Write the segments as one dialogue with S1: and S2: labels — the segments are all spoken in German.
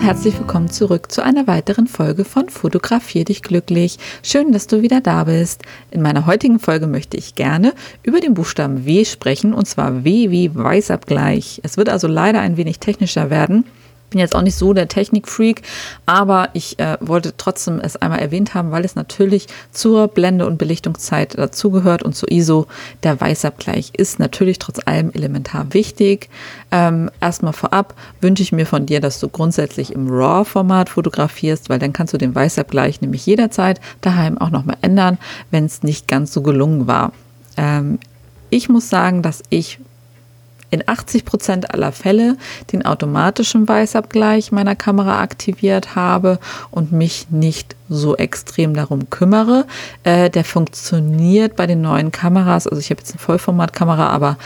S1: Und herzlich willkommen zurück zu einer weiteren Folge von Fotografier dich glücklich. Schön, dass du wieder da bist. In meiner heutigen Folge möchte ich gerne über den Buchstaben W sprechen und zwar W wie Weißabgleich. Es wird also leider ein wenig technischer werden bin jetzt auch nicht so der Technikfreak, aber ich äh, wollte trotzdem es einmal erwähnt haben, weil es natürlich zur Blende- und Belichtungszeit dazugehört und zur ISO. Der Weißabgleich ist natürlich trotz allem elementar wichtig. Ähm, erstmal vorab wünsche ich mir von dir, dass du grundsätzlich im RAW-Format fotografierst, weil dann kannst du den Weißabgleich nämlich jederzeit daheim auch nochmal ändern, wenn es nicht ganz so gelungen war. Ähm, ich muss sagen, dass ich in 80 Prozent aller Fälle den automatischen Weißabgleich meiner Kamera aktiviert habe und mich nicht so extrem darum kümmere. Äh, der funktioniert bei den neuen Kameras. Also ich habe jetzt eine Vollformatkamera, aber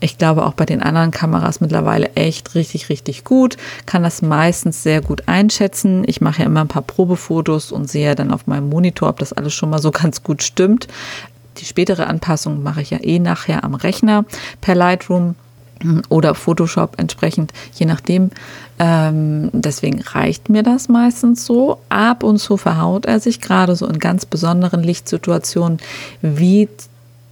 S1: ich glaube auch bei den anderen Kameras mittlerweile echt richtig, richtig gut. Kann das meistens sehr gut einschätzen. Ich mache ja immer ein paar Probefotos und sehe dann auf meinem Monitor, ob das alles schon mal so ganz gut stimmt. Die spätere Anpassung mache ich ja eh nachher am Rechner per Lightroom oder Photoshop entsprechend, je nachdem. Ähm, deswegen reicht mir das meistens so. Ab und zu verhaut er sich gerade so in ganz besonderen Lichtsituationen, wie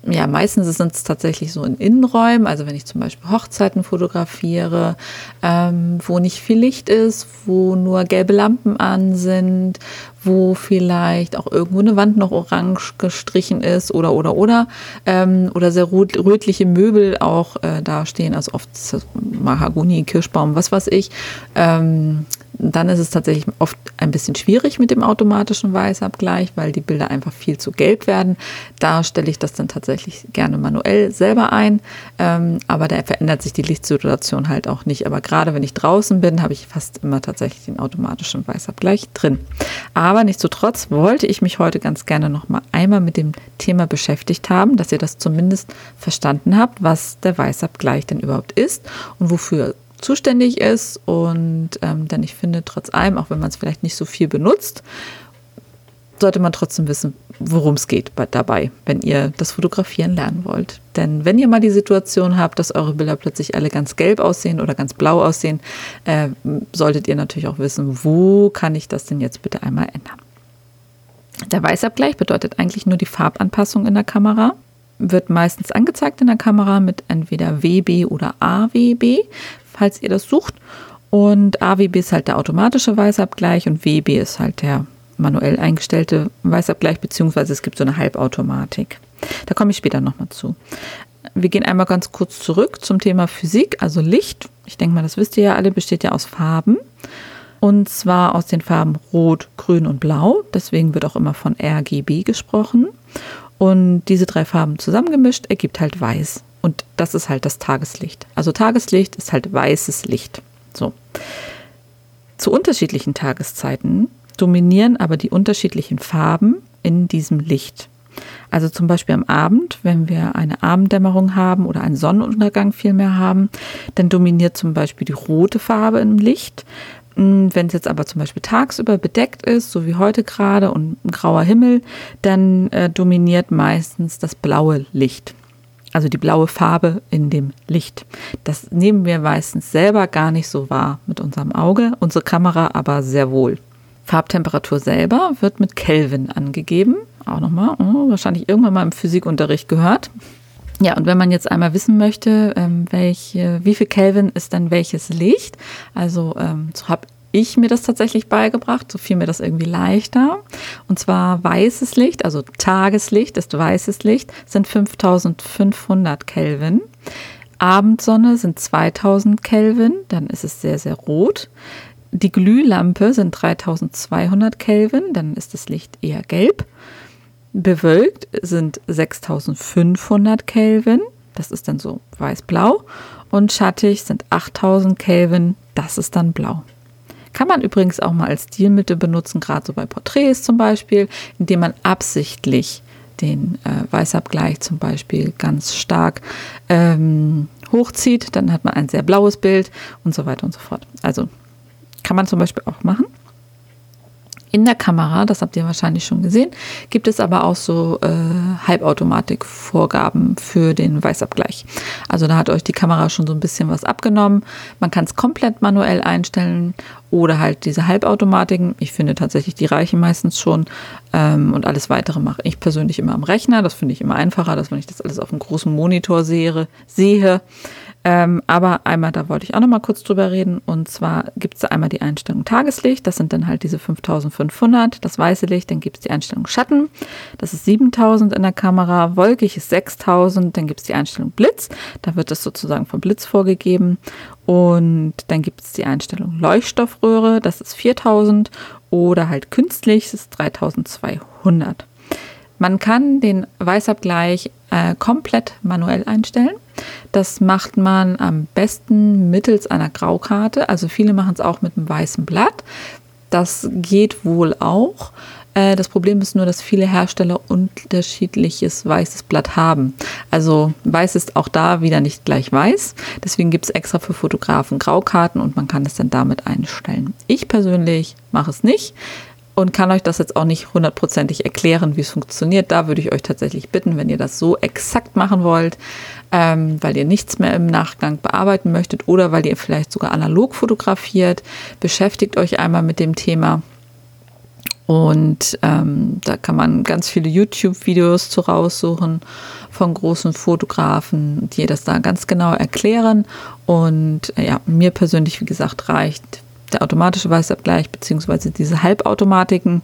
S1: ja, meistens sind es tatsächlich so in Innenräumen, also wenn ich zum Beispiel Hochzeiten fotografiere, ähm, wo nicht viel Licht ist, wo nur gelbe Lampen an sind, wo vielleicht auch irgendwo eine Wand noch orange gestrichen ist oder oder oder ähm, oder sehr rot, rötliche Möbel auch äh, dastehen, also oft Mahagoni, Kirschbaum, was weiß ich. Ähm, dann ist es tatsächlich oft ein bisschen schwierig mit dem automatischen Weißabgleich, weil die Bilder einfach viel zu gelb werden. Da stelle ich das dann tatsächlich gerne manuell selber ein, ähm, aber da verändert sich die Lichtsituation halt auch nicht. Aber gerade wenn ich draußen bin, habe ich fast immer tatsächlich den automatischen Weißabgleich drin. Aber nichtsdestotrotz wollte ich mich heute ganz gerne noch mal einmal mit dem Thema beschäftigt haben, dass ihr das zumindest verstanden habt, was der Weißabgleich denn überhaupt ist und wofür zuständig ist. Und ähm, denn ich finde, trotz allem, auch wenn man es vielleicht nicht so viel benutzt, sollte man trotzdem wissen, worum es geht dabei, wenn ihr das Fotografieren lernen wollt. Denn wenn ihr mal die Situation habt, dass eure Bilder plötzlich alle ganz gelb aussehen oder ganz blau aussehen, äh, solltet ihr natürlich auch wissen, wo kann ich das denn jetzt bitte einmal ändern. Der Weißabgleich bedeutet eigentlich nur die Farbanpassung in der Kamera wird meistens angezeigt in der Kamera mit entweder WB oder AWB falls ihr das sucht. Und AWB ist halt der automatische Weißabgleich und WB ist halt der manuell eingestellte Weißabgleich, beziehungsweise es gibt so eine Halbautomatik. Da komme ich später nochmal zu. Wir gehen einmal ganz kurz zurück zum Thema Physik, also Licht. Ich denke mal, das wisst ihr ja alle, besteht ja aus Farben. Und zwar aus den Farben Rot, Grün und Blau. Deswegen wird auch immer von RGB gesprochen. Und diese drei Farben zusammengemischt ergibt halt Weiß. Und das ist halt das Tageslicht. Also Tageslicht ist halt weißes Licht. So. Zu unterschiedlichen Tageszeiten dominieren aber die unterschiedlichen Farben in diesem Licht. Also zum Beispiel am Abend, wenn wir eine Abenddämmerung haben oder einen Sonnenuntergang vielmehr haben, dann dominiert zum Beispiel die rote Farbe im Licht. Hm, wenn es jetzt aber zum Beispiel tagsüber bedeckt ist, so wie heute gerade und ein grauer Himmel, dann äh, dominiert meistens das blaue Licht also die blaue Farbe in dem Licht. Das nehmen wir meistens selber gar nicht so wahr mit unserem Auge, unsere Kamera aber sehr wohl. Farbtemperatur selber wird mit Kelvin angegeben. Auch nochmal, oh, wahrscheinlich irgendwann mal im Physikunterricht gehört. Ja, und wenn man jetzt einmal wissen möchte, ähm, welche, wie viel Kelvin ist dann welches Licht, also ähm, so habe ich mir das tatsächlich beigebracht, so fiel mir das irgendwie leichter. Und zwar weißes Licht, also Tageslicht ist weißes Licht, sind 5500 Kelvin. Abendsonne sind 2000 Kelvin, dann ist es sehr, sehr rot. Die Glühlampe sind 3200 Kelvin, dann ist das Licht eher gelb. Bewölkt sind 6500 Kelvin, das ist dann so weiß-blau. Und schattig sind 8000 Kelvin, das ist dann blau. Kann man übrigens auch mal als Stilmittel benutzen, gerade so bei Porträts zum Beispiel, indem man absichtlich den äh, Weißabgleich zum Beispiel ganz stark ähm, hochzieht, dann hat man ein sehr blaues Bild und so weiter und so fort. Also kann man zum Beispiel auch machen. In der Kamera, das habt ihr wahrscheinlich schon gesehen, gibt es aber auch so äh, Halbautomatik-Vorgaben für den Weißabgleich. Also da hat euch die Kamera schon so ein bisschen was abgenommen. Man kann es komplett manuell einstellen oder halt diese Halbautomatiken. Ich finde tatsächlich, die reichen meistens schon. Ähm, und alles weitere mache ich persönlich immer am Rechner. Das finde ich immer einfacher, dass wenn ich das alles auf einem großen Monitor sehe, sehe ähm, aber einmal, da wollte ich auch noch mal kurz drüber reden. Und zwar gibt es einmal die Einstellung Tageslicht. Das sind dann halt diese 5500, das weiße Licht. Dann gibt es die Einstellung Schatten. Das ist 7000 in der Kamera. Wolkig ist 6000. Dann gibt es die Einstellung Blitz. Da wird das sozusagen vom Blitz vorgegeben. Und dann gibt es die Einstellung Leuchtstoffröhre. Das ist 4000. Oder halt künstlich, das ist 3200. Man kann den Weißabgleich äh, komplett manuell einstellen. Das macht man am besten mittels einer Graukarte. Also viele machen es auch mit einem weißen Blatt. Das geht wohl auch. Äh, das Problem ist nur, dass viele Hersteller unterschiedliches weißes Blatt haben. Also weiß ist auch da wieder nicht gleich weiß. Deswegen gibt es extra für Fotografen Graukarten und man kann es dann damit einstellen. Ich persönlich mache es nicht und kann euch das jetzt auch nicht hundertprozentig erklären, wie es funktioniert. Da würde ich euch tatsächlich bitten, wenn ihr das so exakt machen wollt, ähm, weil ihr nichts mehr im Nachgang bearbeiten möchtet oder weil ihr vielleicht sogar analog fotografiert, beschäftigt euch einmal mit dem Thema. Und ähm, da kann man ganz viele YouTube-Videos zu raussuchen von großen Fotografen, die das da ganz genau erklären. Und äh, ja, mir persönlich, wie gesagt, reicht der automatische Weißabgleich beziehungsweise diese Halbautomatiken,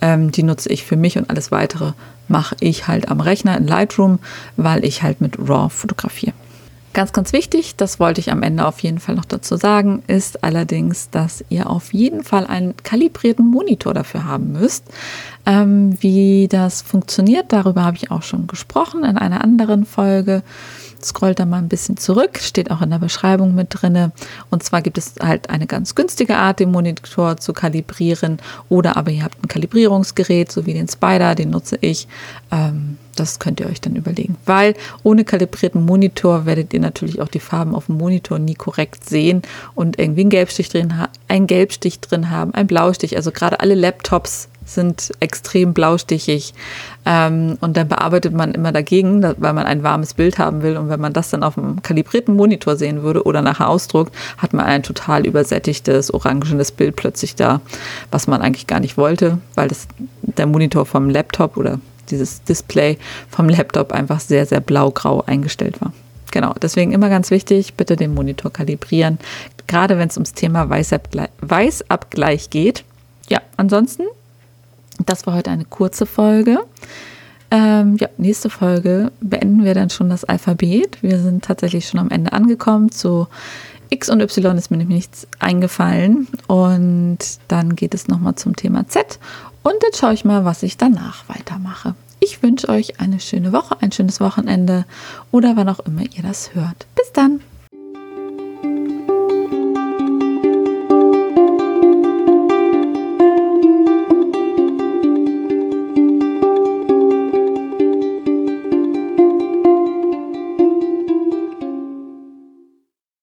S1: ähm, die nutze ich für mich und alles weitere mache ich halt am Rechner in Lightroom, weil ich halt mit RAW fotografiere. Ganz, ganz wichtig, das wollte ich am Ende auf jeden Fall noch dazu sagen, ist allerdings, dass ihr auf jeden Fall einen kalibrierten Monitor dafür haben müsst. Ähm, wie das funktioniert, darüber habe ich auch schon gesprochen in einer anderen Folge. Scrollt da mal ein bisschen zurück, steht auch in der Beschreibung mit drin. Und zwar gibt es halt eine ganz günstige Art, den Monitor zu kalibrieren. Oder aber ihr habt ein Kalibrierungsgerät, so wie den Spider, den nutze ich. Ähm, das könnt ihr euch dann überlegen. Weil ohne kalibrierten Monitor werdet ihr natürlich auch die Farben auf dem Monitor nie korrekt sehen und irgendwie einen Gelbstich drin, einen Gelbstich drin haben, einen Blaustich. Also gerade alle Laptops sind extrem blaustichig. Ähm, und dann bearbeitet man immer dagegen, weil man ein warmes Bild haben will. Und wenn man das dann auf einem kalibrierten Monitor sehen würde oder nachher ausdruckt, hat man ein total übersättigtes, orangenes Bild plötzlich da, was man eigentlich gar nicht wollte, weil das, der Monitor vom Laptop oder dieses Display vom Laptop einfach sehr, sehr blau-grau eingestellt war. Genau, deswegen immer ganz wichtig, bitte den Monitor kalibrieren, gerade wenn es ums Thema Weißabgleich, Weißabgleich geht. Ja, ansonsten das war heute eine kurze Folge. Ähm, ja, nächste Folge beenden wir dann schon das Alphabet. Wir sind tatsächlich schon am Ende angekommen. Zu X und Y ist mir nämlich nichts eingefallen. Und dann geht es nochmal zum Thema Z. Und jetzt schaue ich mal, was ich danach weitermache. Ich wünsche euch eine schöne Woche, ein schönes Wochenende oder wann auch immer ihr das hört. Bis dann!